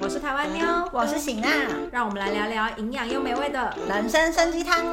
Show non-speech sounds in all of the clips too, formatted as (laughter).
我是台湾妞，我是醒娜，让我们来聊聊营养又美味的人参参鸡汤。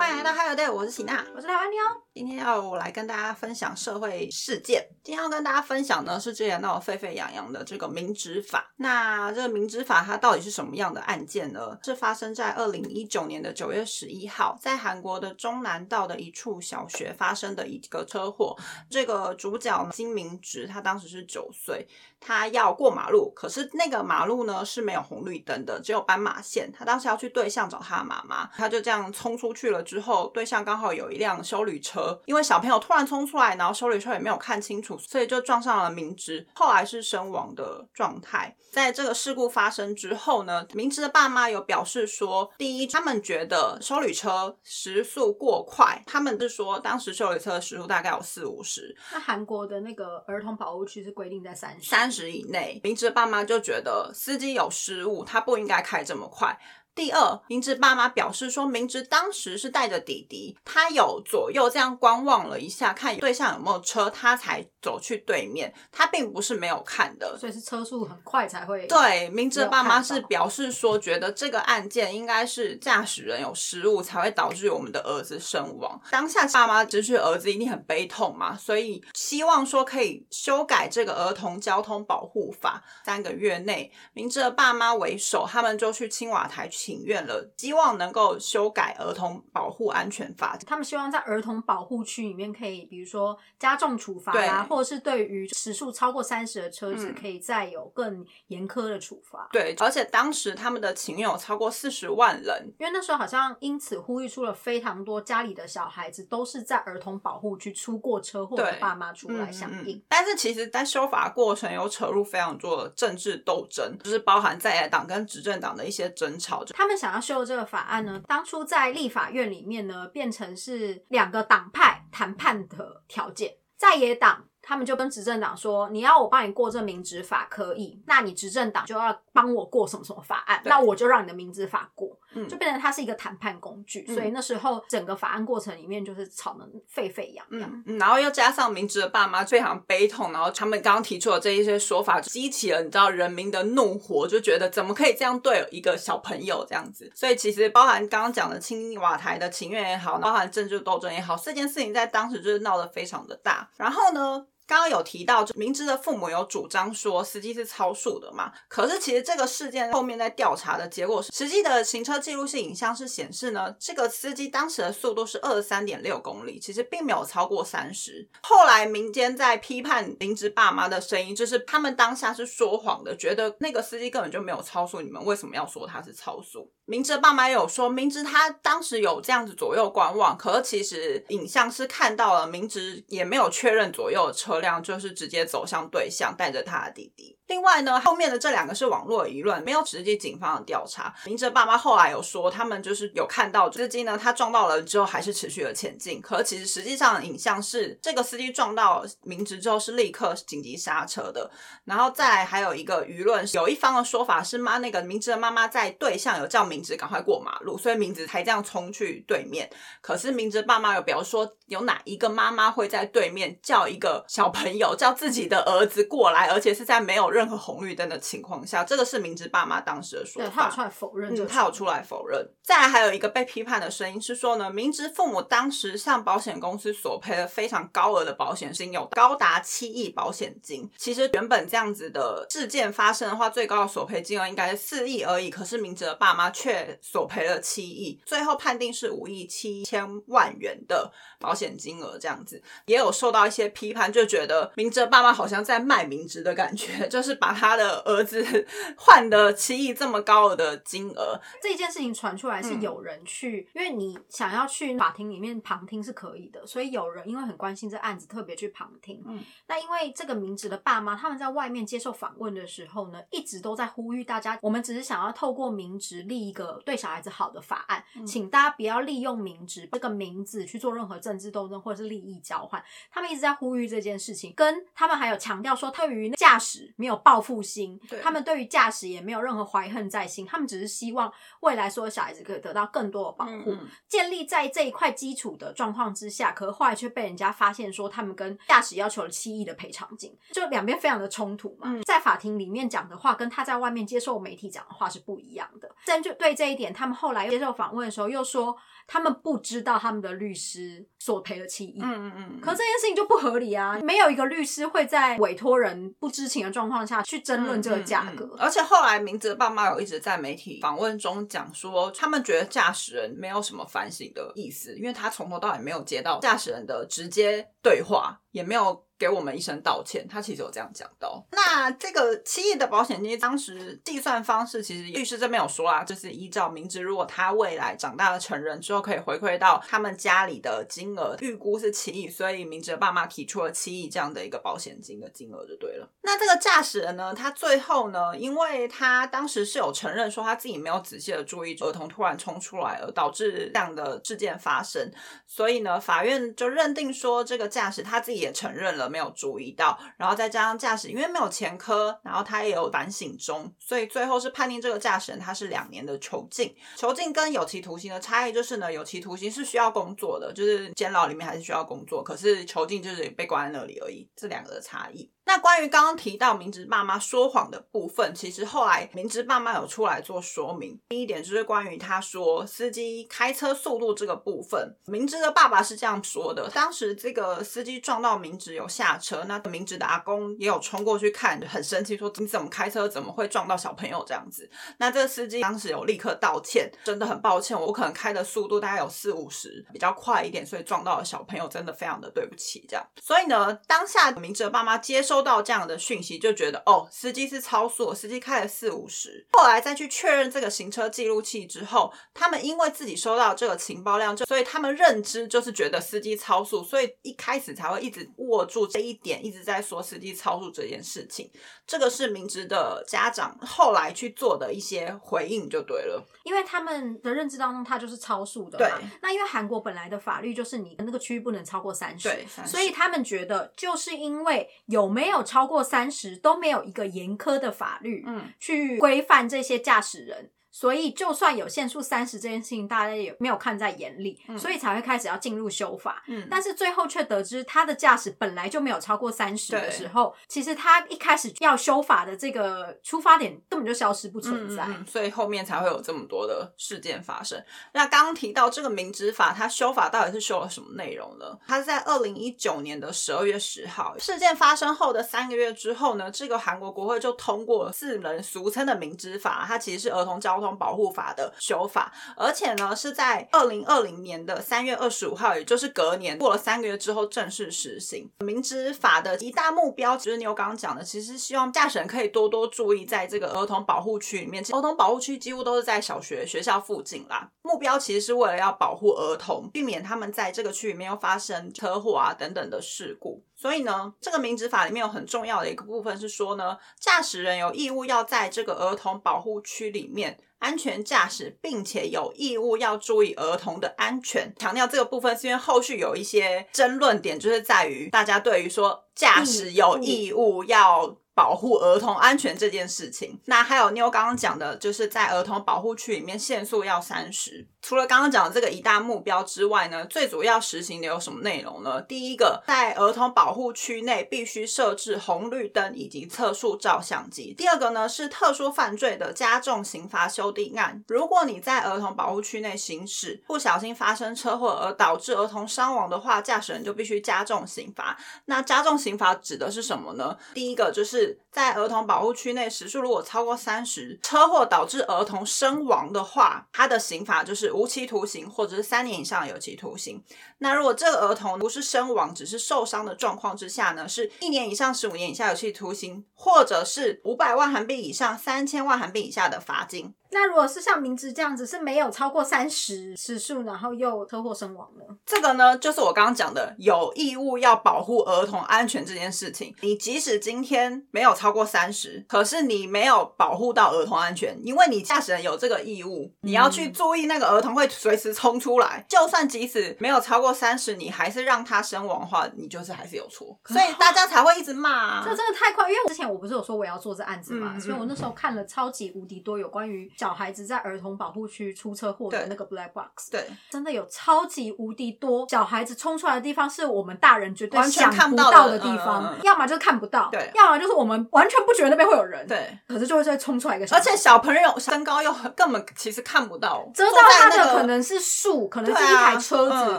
欢迎来到 Hello Day，我是喜娜，我是台湾妞。今天要我来跟大家分享社会事件。今天要跟大家分享呢，是之前闹得沸沸扬扬的这个民执法。那这个民执法它到底是什么样的案件呢？是发生在二零一九年的九月十一号，在韩国的中南道的一处小学发生的一个车祸。这个主角金明植，他当时是九岁，他要过马路，可是那个马路呢是没有红绿灯的，只有斑马线。他当时要去对象找他的妈妈，他就这样冲出去了。之后对象刚好有一辆修旅车，因为小朋友突然冲出来，然后修旅车也没有看清楚，所以就撞上了明知，后来是身亡的状态。在这个事故发生之后呢，明知的爸妈有表示说，第一，他们觉得修旅车时速过快，他们是说当时修旅车的时速大概有四五十。那韩国的那个儿童保护区是规定在三十，三十以内。明知的爸妈就觉得司机有失误，他不应该开这么快。第二，明知爸妈表示说，明知当时是带着弟弟，他有左右这样观望了一下，看对象有没有车，他才走去对面。他并不是没有看的，所以是车速很快才会。对，明知爸妈是表示说，觉得这个案件应该是驾驶人有失误，才会导致我们的儿子身亡。当下爸妈失去儿子一定很悲痛嘛，所以希望说可以修改这个儿童交通保护法，三个月内，明知的爸妈为首，他们就去青瓦台。请愿了，希望能够修改儿童保护安全法。他们希望在儿童保护区里面可以，比如说加重处罚啊，或者是对于时速超过三十的车子，可以再有更严苛的处罚。对，而且当时他们的请愿有超过四十万人，因为那时候好像因此呼吁出了非常多家里的小孩子都是在儿童保护区出过车祸的爸妈出来响应。但是其实，在修法过程有扯入非常多的政治斗争，就是包含在野党跟执政党的一些争吵。他们想要修这个法案呢，当初在立法院里面呢，变成是两个党派谈判的条件，在野党。他们就跟执政党说：“你要我帮你过这民执法可以，那你执政党就要帮我过什么什么法案，那我就让你的民执法过，就变成它是一个谈判工具。所以那时候整个法案过程里面就是吵得沸沸扬扬。嗯然后又加上明哲的爸妈非常悲痛，然后他们刚刚提出的这一些说法，激起了你知道人民的怒火，就觉得怎么可以这样对一个小朋友这样子？所以其实包含刚刚讲的青瓦台的情愿也好，包含政治斗争也好，这件事情在当时就是闹得非常的大。然后呢？刚刚有提到，明知的父母有主张说司机是超速的嘛？可是其实这个事件后面在调查的结果是，实际的行车记录器影像是显示呢，这个司机当时的速度是二十三点六公里，其实并没有超过三十。后来民间在批判明知爸妈的声音，就是他们当下是说谎的，觉得那个司机根本就没有超速，你们为什么要说他是超速？明知爸妈有说，明知他当时有这样子左右观望，可是其实影像是看到了，明知也没有确认左右的车辆，就是直接走向对象，带着他的弟弟。另外呢，后面的这两个是网络舆论，没有直接警方的调查。明哲爸妈后来有说，他们就是有看到司机呢，他撞到了之后还是持续的前进。可其实实际上影像是这个司机撞到明哲之后是立刻紧急刹车的。然后再来还有一个舆论，有一方的说法是妈那个明哲的妈妈在对向有叫明哲赶快过马路，所以明哲才这样冲去对面。可是明哲爸妈有表示说，有哪一个妈妈会在对面叫一个小朋友叫自己的儿子过来，而且是在没有任任何红绿灯的情况下，这个是明知爸妈当时的说法。他有出来否认，嗯，他有出来否认。再来还有一个被批判的声音是说呢，明知父母当时向保险公司索赔了非常高额的保险金，有高达七亿保险金。其实原本这样子的事件发生的话，最高的索赔金额应该是四亿而已，可是明哲的爸妈却索赔了七亿，最后判定是五亿七千万元的保险金额。这样子也有受到一些批判，就觉得明哲爸妈好像在卖明哲的感觉，(laughs) 就是。把他的儿子 (laughs) 换的七亿这么高额的金额，这件事情传出来是有人去，因为你想要去法庭里面旁听是可以的，所以有人因为很关心这案子，特别去旁听。嗯，那因为这个明哲的爸妈，他们在外面接受访问的时候呢，一直都在呼吁大家，我们只是想要透过明哲立一个对小孩子好的法案，请大家不要利用明哲这个名字去做任何政治治斗争或者是利益交换，他们一直在呼吁这件事情，跟他们还有强调说，对于驾驶没有报复心，他们对于驾驶也没有任何怀恨在心，他们只是希望未来所有小孩子可以得到更多的保护。建立在这一块基础的状况之下，可是后来却被人家发现说，他们跟驾驶要求了七亿的赔偿金，就两边非常的冲突嘛。在法庭里面讲的话，跟他在外面接受媒体讲的话是不一样的。针对这一点，他们后来接受访问的时候又说。他们不知道他们的律师索赔了七亿，嗯嗯嗯，可这件事情就不合理啊！没有一个律师会在委托人不知情的状况下去争论这个价格。而且后来明哲的爸妈有一直在媒体访问中讲说，他们觉得驾驶人没有什么反省的意思，因为他从头到尾没有接到驾驶人的直接对话，也没有。给我们一声道歉，他其实有这样讲到。那这个七亿的保险金，当时计算方式其实律师这边有说啊，就是依照明知如果他未来长大了成人之后可以回馈到他们家里的金额，预估是七亿，所以明哲爸妈提出了七亿这样的一个保险金的金额就对了。那这个驾驶人呢，他最后呢，因为他当时是有承认说他自己没有仔细的注意儿童突然冲出来而导致这样的事件发生，所以呢，法院就认定说这个驾驶他自己也承认了。没有注意到，然后再加上驾驶，因为没有前科，然后他也有反省中，所以最后是判定这个驾驶人他是两年的囚禁。囚禁跟有期徒刑的差异就是呢，有期徒刑是需要工作的，就是监牢里面还是需要工作，可是囚禁就是被关在那里而已，这两个的差异。那关于刚刚提到明知爸妈说谎的部分，其实后来明知爸妈有出来做说明。第一点就是关于他说司机开车速度这个部分，明知的爸爸是这样说的：当时这个司机撞到明知有下车，那明知的阿公也有冲过去看，很生气说你怎么开车怎么会撞到小朋友这样子？那这个司机当时有立刻道歉，真的很抱歉，我可能开的速度大概有四五十，比较快一点，所以撞到了小朋友，真的非常的对不起这样。所以呢，当下明知的爸妈接受。收到这样的讯息，就觉得哦，司机是超速，司机开了四五十。后来再去确认这个行车记录器之后，他们因为自己收到这个情报量，就所以他们认知就是觉得司机超速，所以一开始才会一直握住这一点，一直在说司机超速这件事情。这个是明知的家长后来去做的一些回应，就对了。因为他们的认知当中，他就是超速的嘛。那因为韩国本来的法律就是你那个区域不能超过三十，所以他们觉得就是因为有没有。没有超过三十，都没有一个严苛的法律，嗯，去规范这些驾驶人。所以，就算有限速三十这件事情，大家也没有看在眼里，所以才会开始要进入修法。嗯，但是最后却得知他的驾驶本来就没有超过三十的时候，其实他一开始要修法的这个出发点根本就消失不存在，所以后面才会有这么多的事件发生。那刚刚提到这个明知法，它修法到底是修了什么内容呢？它是在二零一九年的十二月十号事件发生后的三个月之后呢，这个韩国国会就通过了四人俗称的明知法，它其实是儿童交通保护法的修法，而且呢是在二零二零年的三月二十五号，也就是隔年过了三个月之后正式实行。明知法的一大目标，就是你有刚刚讲的，其实希望驾驶人可以多多注意，在这个儿童保护区里面，儿童保护区几乎都是在小学学校附近啦。目标其实是为了要保护儿童，避免他们在这个区里面又发生车祸啊等等的事故。所以呢，这个民执法里面有很重要的一个部分是说呢，驾驶人有义务要在这个儿童保护区里面安全驾驶，并且有义务要注意儿童的安全。强调这个部分是因为后续有一些争论点，就是在于大家对于说驾驶有义务要。保护儿童安全这件事情，那还有妞刚刚讲的，就是在儿童保护区里面限速要三十。除了刚刚讲的这个一大目标之外呢，最主要实行的有什么内容呢？第一个，在儿童保护区内必须设置红绿灯以及测速照相机。第二个呢，是特殊犯罪的加重刑罚修订案。如果你在儿童保护区内行驶，不小心发生车祸而导致儿童伤亡的话，驾驶人就必须加重刑罚。那加重刑罚指的是什么呢？第一个就是。在儿童保护区内时速如果超过三十，车祸导致儿童身亡的话，他的刑罚就是无期徒刑或者是三年以上有期徒刑。那如果这个儿童不是身亡，只是受伤的状况之下呢，是一年以上十五年以下有期徒刑，或者是五百万韩币以上三千万韩币以下的罚金。那如果是像明直这样子，是没有超过三十时速，然后又车祸身亡呢？这个呢，就是我刚刚讲的有义务要保护儿童安全这件事情。你即使今天没有超过三十，可是你没有保护到儿童安全，因为你驾驶人有这个义务，你要去注意那个儿童会随时冲出来。就算即使没有超过三十，你还是让他身亡的话，你就是还是有错。所以大家才会一直骂、啊。这真的太快，因为我之前我不是有说我要做这案子嘛，嗯嗯所以我那时候看了超级无敌多有关于小孩子在儿童保护区出车祸的那个 black box，对，真的有超级无敌多小孩子冲出来的地方，是我们大人绝对想不看不到的地方，要么就是看不到，对。要么就是我们完全不觉得那边会有人，，对，可是就会再冲出来一个小孩，而且小朋友身高又很根本其实看不到，遮到他的可能是树，可能是一台车子，嗯。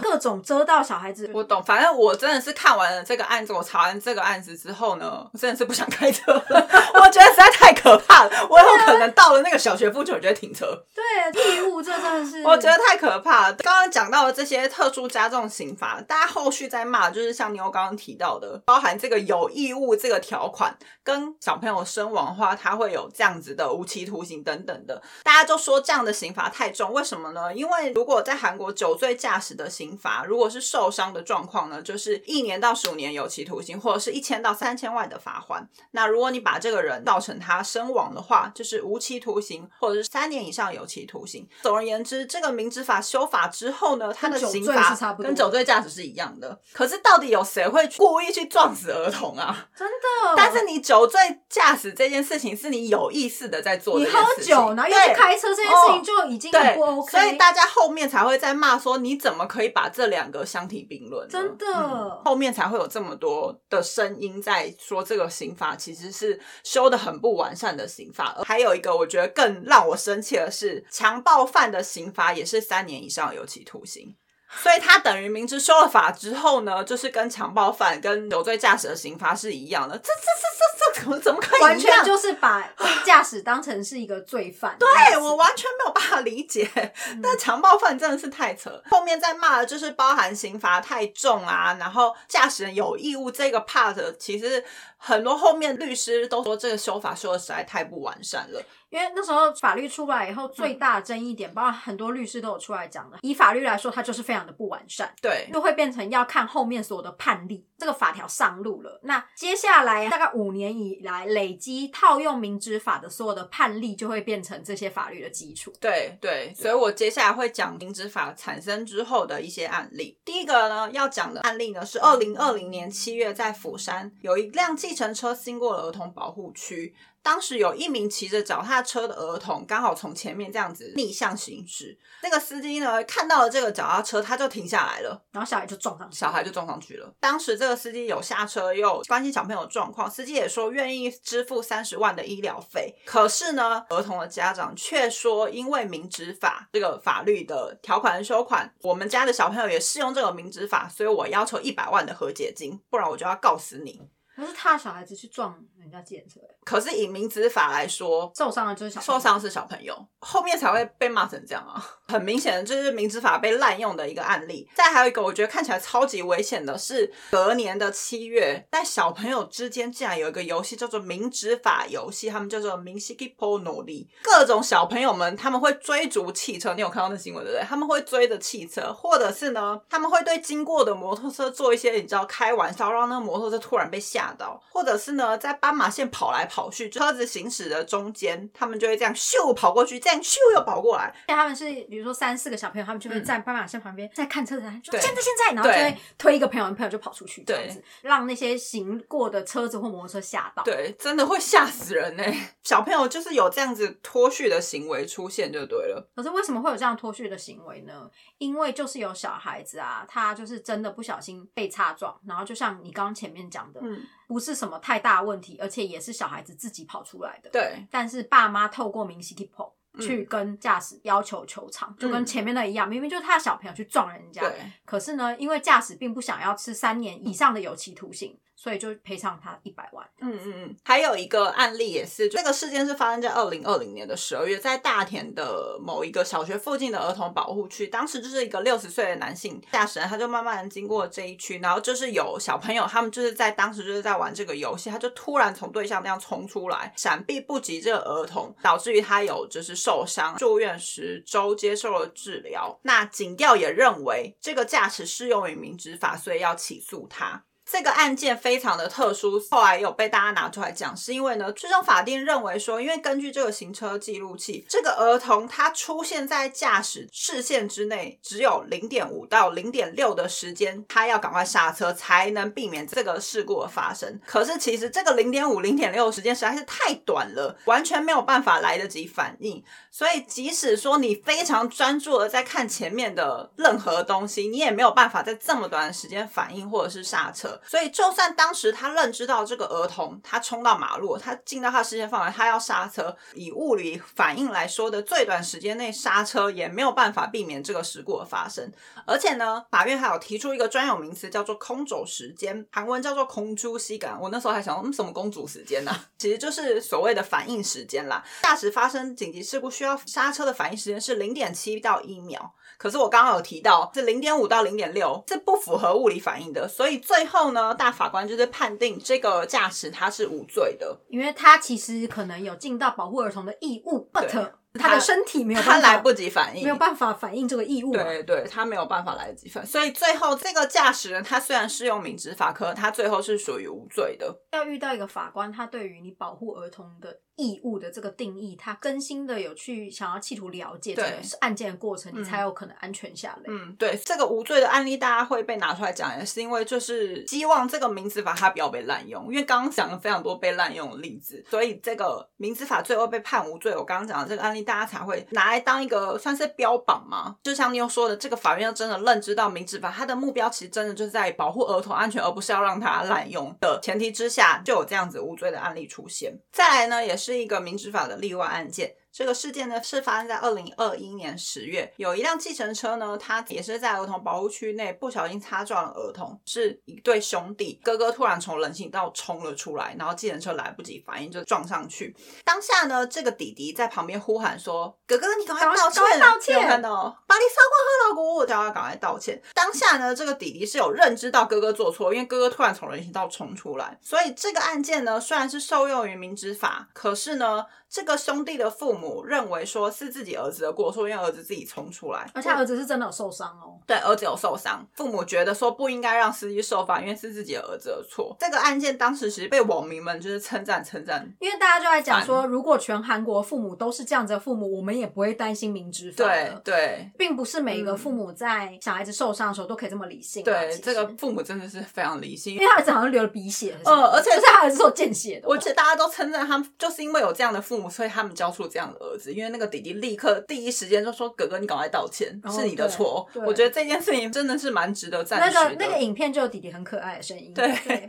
各种遮到小孩子。我懂，反正我真的是看完了这个案子，我查完这个案子之后呢，我真的是不想开车了。(laughs) 我觉得实在太可怕了，我有可能到了那个小学附近，我就会停车。对义务，这真的是，我觉得太可怕了。刚刚讲到的这些特殊加重刑罚，大家后续在骂，就是像妞刚刚提到的，包含这个有义务这个条款，跟小朋友身亡的话，他会有这样子的无期徒刑等等的。大家就说这样的刑罚太重，为什么呢？因为如果在韩国酒醉驾驶的刑罚，如果是受伤的状况呢，就是一年到十五年有期徒刑，或者是一千到三千万的罚款。那如果你把这个人造成他身亡的话，就是无期徒刑，或者是三年以上有期徒刑。总而言之，这个民执法修法之后呢，它的刑罚跟酒醉驾驶是一样的。可是到底有谁会故意去撞死儿童啊？真的。(laughs) 但是你酒醉驾驶这件事情是你有意识的在做你喝酒，然后又开车，这件事情就已经很对不 OK。所以大家后面才会在骂说，你怎么可以把这两个相提并论？真的嗯后面才会有这么多的声音在说这个刑法其实是修的很不完善的刑法。还有一个我觉得更让我生气的是，强暴犯的刑罚也是三年以上有期徒刑。所以他等于明知修了法之后呢，就是跟强暴犯、跟酒醉驾驶的刑罚是一样的。这这这这这怎么怎么可以？完全就是把驾驶当成是一个罪犯。对我完全没有办法理解，(laughs) 但强暴犯真的是太扯。后面在骂的就是包含刑罚太重啊，然后驾驶人有义务这个 part，其实很多后面律师都说这个修法修的实在太不完善了。因为那时候法律出来以后，最大的争议点，包括很多律师都有出来讲的。以法律来说，它就是非常的不完善，对，就会变成要看后面所有的判例。这个法条上路了，那接下来大概五年以来累积套用民执法的所有的判例，就会变成这些法律的基础。对对，所以我接下来会讲民执法产生之后的一些案例。第一个呢，要讲的案例呢是二零二零年七月在釜山有一辆计程车经过了儿童保护区。当时有一名骑着脚踏车的儿童，刚好从前面这样子逆向行驶。那个司机呢，看到了这个脚踏车，他就停下来了，然后小孩就撞上去，小孩就撞上去了。当时这个司机有下车，又关心小朋友的状况，司机也说愿意支付三十万的医疗费。可是呢，儿童的家长却说，因为民执法这个法律的条款修款，我们家的小朋友也适用这个民执法，所以我要求一百万的和解金，不然我就要告死你。可是他的小孩子去撞人家计程车，可是以民执法来说，受伤的就是小受伤是小朋友，后面才会被骂成这样啊！很明显的，就是民执法被滥用的一个案例。再还有一个，我觉得看起来超级危险的是，隔年的七月，在小朋友之间竟然有一个游戏叫做民执法游戏，他们叫做明西基 p 努力。各种小朋友们他们会追逐汽车，你有看到那新闻对不对？他们会追着汽车，或者是呢，他们会对经过的摩托车做一些你知道开玩笑，让那个摩托车突然被吓到，或者是呢，在斑马线跑来跑去，车子行驶的中间，他们就会这样咻跑过去，这样咻又跑过来。他们是比如说三四个小朋友，他们就会在斑马线旁边在看车子，就对现在现在，然后就对会推一个朋友，朋友就跑出去，这样对子让那些行过的车子或摩托车吓到。对，真的会吓死人呢、小朋友就是有这样子脱序的行为出现就对了。可是为什么会有这样脱序的行为呢？因为就是有小孩子啊，他就是真的不小心被擦撞，然后就像你刚刚前面讲的，嗯，不是什么太大问题，而且也是小孩子自己跑出来的。对但是爸妈透过明星 k p o 嗯去跟驾驶要求求偿，就跟前面的一样，明明就是他的小朋友去撞人家，对可是呢，因为驾驶并不想要吃三年以上的有期徒刑，所以就赔偿他一百万。嗯嗯嗯，还有一个案例也是，这个事件是发生在二零二零年的十二月，在大田的某一个小学附近的儿童保护区，当时就是一个六十岁的男性驾驶人，他就慢慢经过这一区，然后就是有小朋友，他们就是在当时就是在玩这个游戏，他就突然从对象那样冲出来，闪避不及这个儿童，导致于他有就是受伤，住院十周接受了治疗。那警调也认为这个驾驶适用于民执法，所以要起诉他。这个案件非常的特殊，后来有被大家拿出来讲，是因为呢，最终法庭认为说，因为根据这个行车记录器，这个儿童他出现在驾驶视线之内只有零点五到零点六的时间，他要赶快刹车才能避免这个事故的发生。可是其实这个零点五、零点六时间实在是太短了，完全没有办法来得及反应。所以即使说你非常专注的在看前面的任何东西，你也没有办法在这么短的时间反应或者是刹车。所以，就算当时他认知到这个儿童他冲到马路，他进到他视线范围，他要刹车，以物理反应来说的最短时间内刹车，也没有办法避免这个事故的发生。而且呢，法院还有提出一个专有名词，叫做“空走时间”，韩文叫做“空珠吸感”。我那时候还想，嗯，什么公主时间呢？(laughs) 其实就是所谓的反应时间啦。驾驶发生紧急事故需要刹车的反应时间是零点七到一秒。可是我刚刚有提到是零点五到零点六，这不符合物理反应的，所以最后呢，大法官就是判定这个驾驶他是无罪的，因为他其实可能有尽到保护儿童的义务，but 他的身体没有，他来不及反应，没有办法反应这个义务，对对，他没有办法来得及反，所以最后这个驾驶人他虽然适用民执法，可他最后是属于无罪的。要遇到一个法官，他对于你保护儿童的。义务的这个定义，他更新的有去想要企图了解这个案件的过程，你才有可能安全下来。嗯，对，这个无罪的案例，大家会被拿出来讲，也是因为就是希望这个名词法它不要被滥用，因为刚刚讲了非常多被滥用的例子，所以这个名词法最后被判无罪。我刚刚讲的这个案例，大家才会拿来当一个算是标榜吗。就像妞说的，这个法院要真的认知到民治法它的目标其实真的就是在保护儿童安全，而不是要让他滥用的前提之下，就有这样子无罪的案例出现。再来呢，也是。一个民执法的例外案件。这个事件呢是发生在二零二一年十月，有一辆计程车呢，它也是在儿童保护区内不小心擦撞了儿童，是一对兄弟，哥哥突然从人行道冲了出来，然后计程车来不及反应就撞上去。当下呢，这个弟弟在旁边呼喊说：“哥哥，你赶快道歉！”道歉！看到把你烧光喝老姑，叫他赶快道歉。当下呢，这个弟弟是有认知到哥哥做错，因为哥哥突然从人行道冲出来，所以这个案件呢，虽然是受用于民执法，可是呢。这个兄弟的父母认为说是自己儿子的过错，因为儿子自己冲出来，而且儿子是真的有受伤哦。对，儿子有受伤，父母觉得说不应该让司机受罚，因为是自己的儿子的错。这个案件当时其实被网民们就是称赞称赞，因为大家就在讲说，如果全韩国父母都是这样子的父母，我们也不会担心明知法。对对，并不是每一个父母在小孩子受伤的时候都可以这么理性。对，这个父母真的是非常理性，因为他儿子好像流了鼻血，呃，而且是他儿子是见血的。而且大家都称赞他们，就是因为有这样的父母，所以他们教。出这样的儿子，因为那个弟弟立刻第一时间就说：“哥哥，你赶快道歉，是你的错。”我觉得这件事情真的是蛮值得赞许的。那个那个影片就有弟弟很可爱的声音，对，(laughs)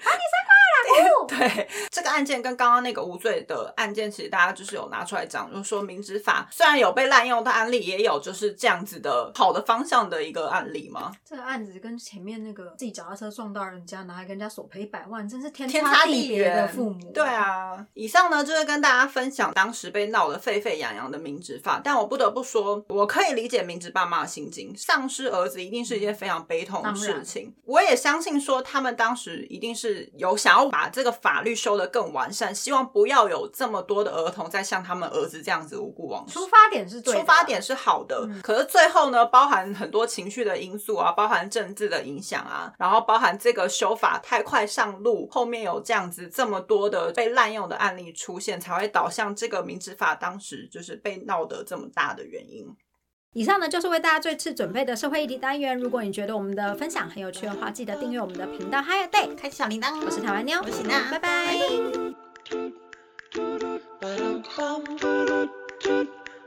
了。(laughs) 对，(laughs) 这个案件跟刚刚那个无罪的案件，其实大家就是有拿出来讲，就是说民执法虽然有被滥用的案例，也有就是这样子的好的方向的一个案例吗？这个案子跟前面那个自己脚踏车撞到人家，拿来跟人家索赔一百万，真是天差地别的父母。对啊，以上呢就是跟大家分享当时被闹得沸沸扬扬的。民执法，但我不得不说，我可以理解民执爸妈的心境。丧失儿子一定是一件非常悲痛的事情。我也相信说，他们当时一定是有想要把这个法律修得更完善，希望不要有这么多的儿童在像他们儿子这样子无辜枉死。出发点是出发点是好的，可是最后呢，包含很多情绪的因素啊，包含政治的影响啊，然后包含这个修法太快上路，后面有这样子这么多的被滥用的案例出现，才会导向这个民执法当时就是。被闹得这么大的原因。以上呢就是为大家这次准备的社会议题单元。如果你觉得我们的分享很有趣的话，记得订阅我们的频道 Hi Day，开启小铃铛。我是台湾妞，我是娜，拜拜。